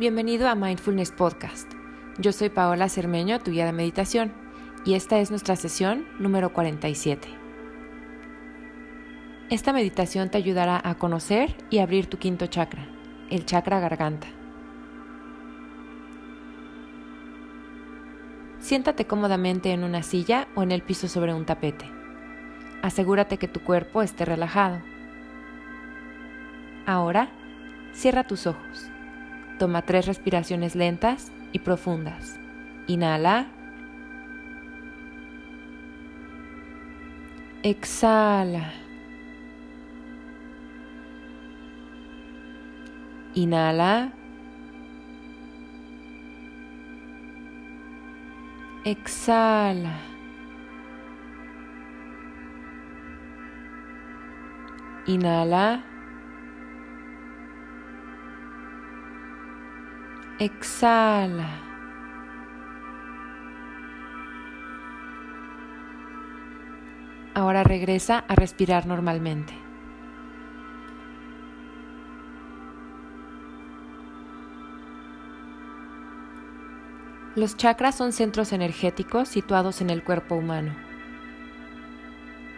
Bienvenido a Mindfulness Podcast. Yo soy Paola Cermeño, tu guía de meditación, y esta es nuestra sesión número 47. Esta meditación te ayudará a conocer y abrir tu quinto chakra, el chakra garganta. Siéntate cómodamente en una silla o en el piso sobre un tapete. Asegúrate que tu cuerpo esté relajado. Ahora, cierra tus ojos. Toma tres respiraciones lentas y profundas. Inhala. Exhala. Inhala. Exhala. Inhala. Exhala. Ahora regresa a respirar normalmente. Los chakras son centros energéticos situados en el cuerpo humano.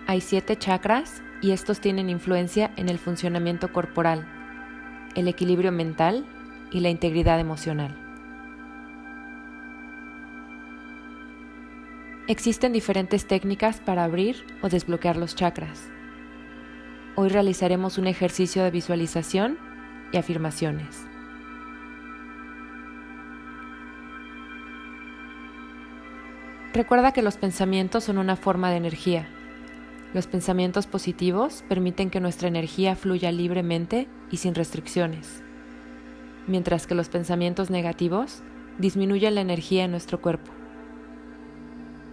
Hay siete chakras y estos tienen influencia en el funcionamiento corporal, el equilibrio mental y la integridad emocional. Existen diferentes técnicas para abrir o desbloquear los chakras. Hoy realizaremos un ejercicio de visualización y afirmaciones. Recuerda que los pensamientos son una forma de energía. Los pensamientos positivos permiten que nuestra energía fluya libremente y sin restricciones mientras que los pensamientos negativos disminuyen la energía en nuestro cuerpo.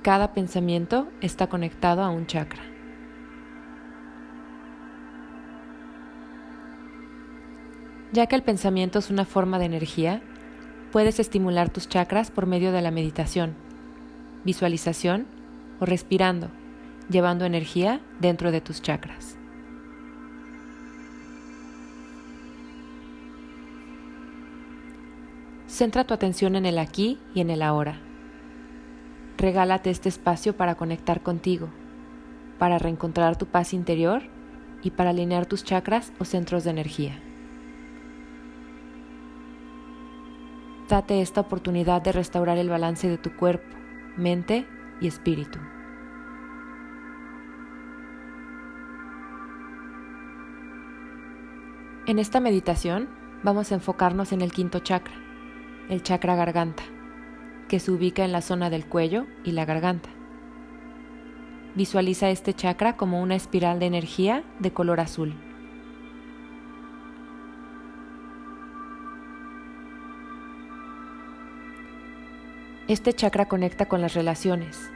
Cada pensamiento está conectado a un chakra. Ya que el pensamiento es una forma de energía, puedes estimular tus chakras por medio de la meditación, visualización o respirando, llevando energía dentro de tus chakras. Centra tu atención en el aquí y en el ahora. Regálate este espacio para conectar contigo, para reencontrar tu paz interior y para alinear tus chakras o centros de energía. Date esta oportunidad de restaurar el balance de tu cuerpo, mente y espíritu. En esta meditación vamos a enfocarnos en el quinto chakra, el chakra garganta, que se ubica en la zona del cuello y la garganta. Visualiza este chakra como una espiral de energía de color azul. Este chakra conecta con las relaciones,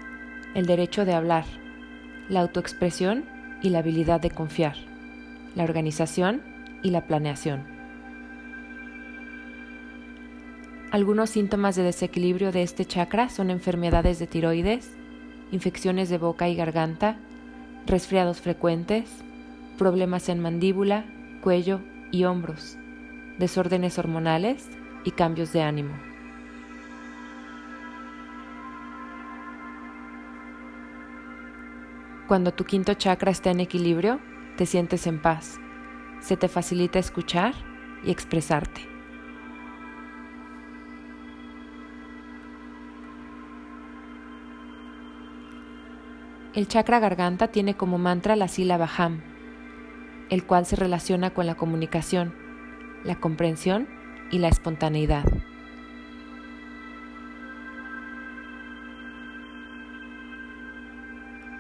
el derecho de hablar, la autoexpresión y la habilidad de confiar, la organización y la planeación. Algunos síntomas de desequilibrio de este chakra son enfermedades de tiroides, infecciones de boca y garganta, resfriados frecuentes, problemas en mandíbula, cuello y hombros, desórdenes hormonales y cambios de ánimo. Cuando tu quinto chakra está en equilibrio, te sientes en paz, se te facilita escuchar y expresarte. El chakra garganta tiene como mantra la sílaba Ham, el cual se relaciona con la comunicación, la comprensión y la espontaneidad.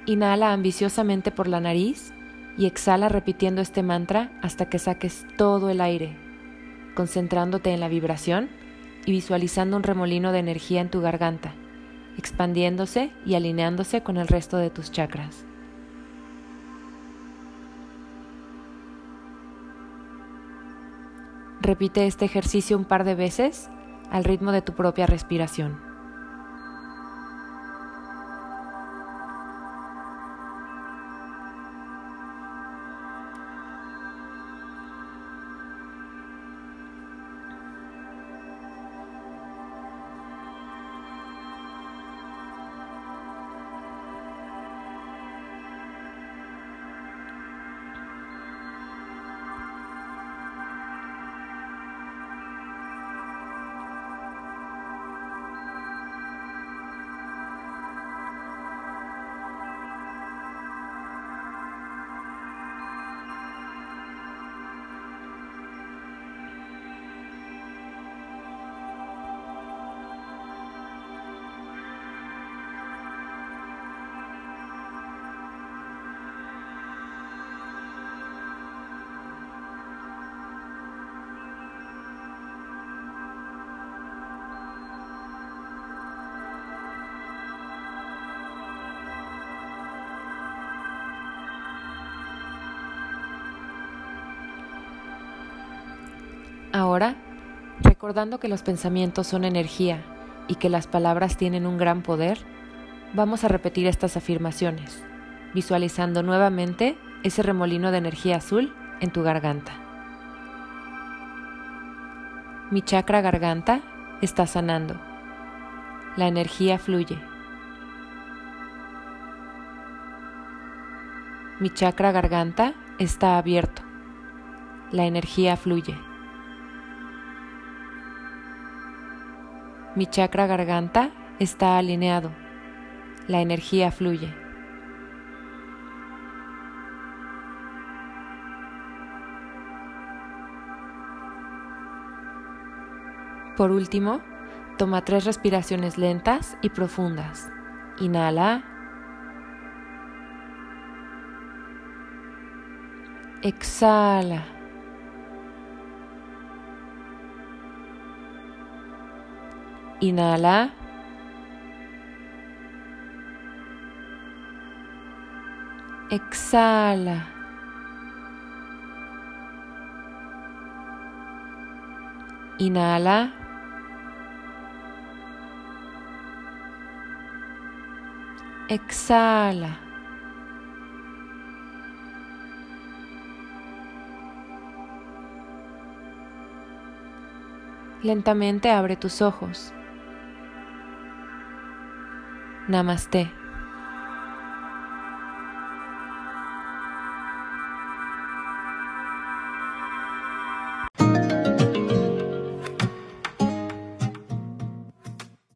Inhala ambiciosamente por la nariz y exhala repitiendo este mantra hasta que saques todo el aire, concentrándote en la vibración y visualizando un remolino de energía en tu garganta expandiéndose y alineándose con el resto de tus chakras. Repite este ejercicio un par de veces al ritmo de tu propia respiración. Ahora, recordando que los pensamientos son energía y que las palabras tienen un gran poder, vamos a repetir estas afirmaciones, visualizando nuevamente ese remolino de energía azul en tu garganta. Mi chakra garganta está sanando. La energía fluye. Mi chakra garganta está abierto. La energía fluye. Mi chakra garganta está alineado. La energía fluye. Por último, toma tres respiraciones lentas y profundas. Inhala. Exhala. Inhala. Exhala. Inhala. Exhala. Lentamente abre tus ojos. Namaste.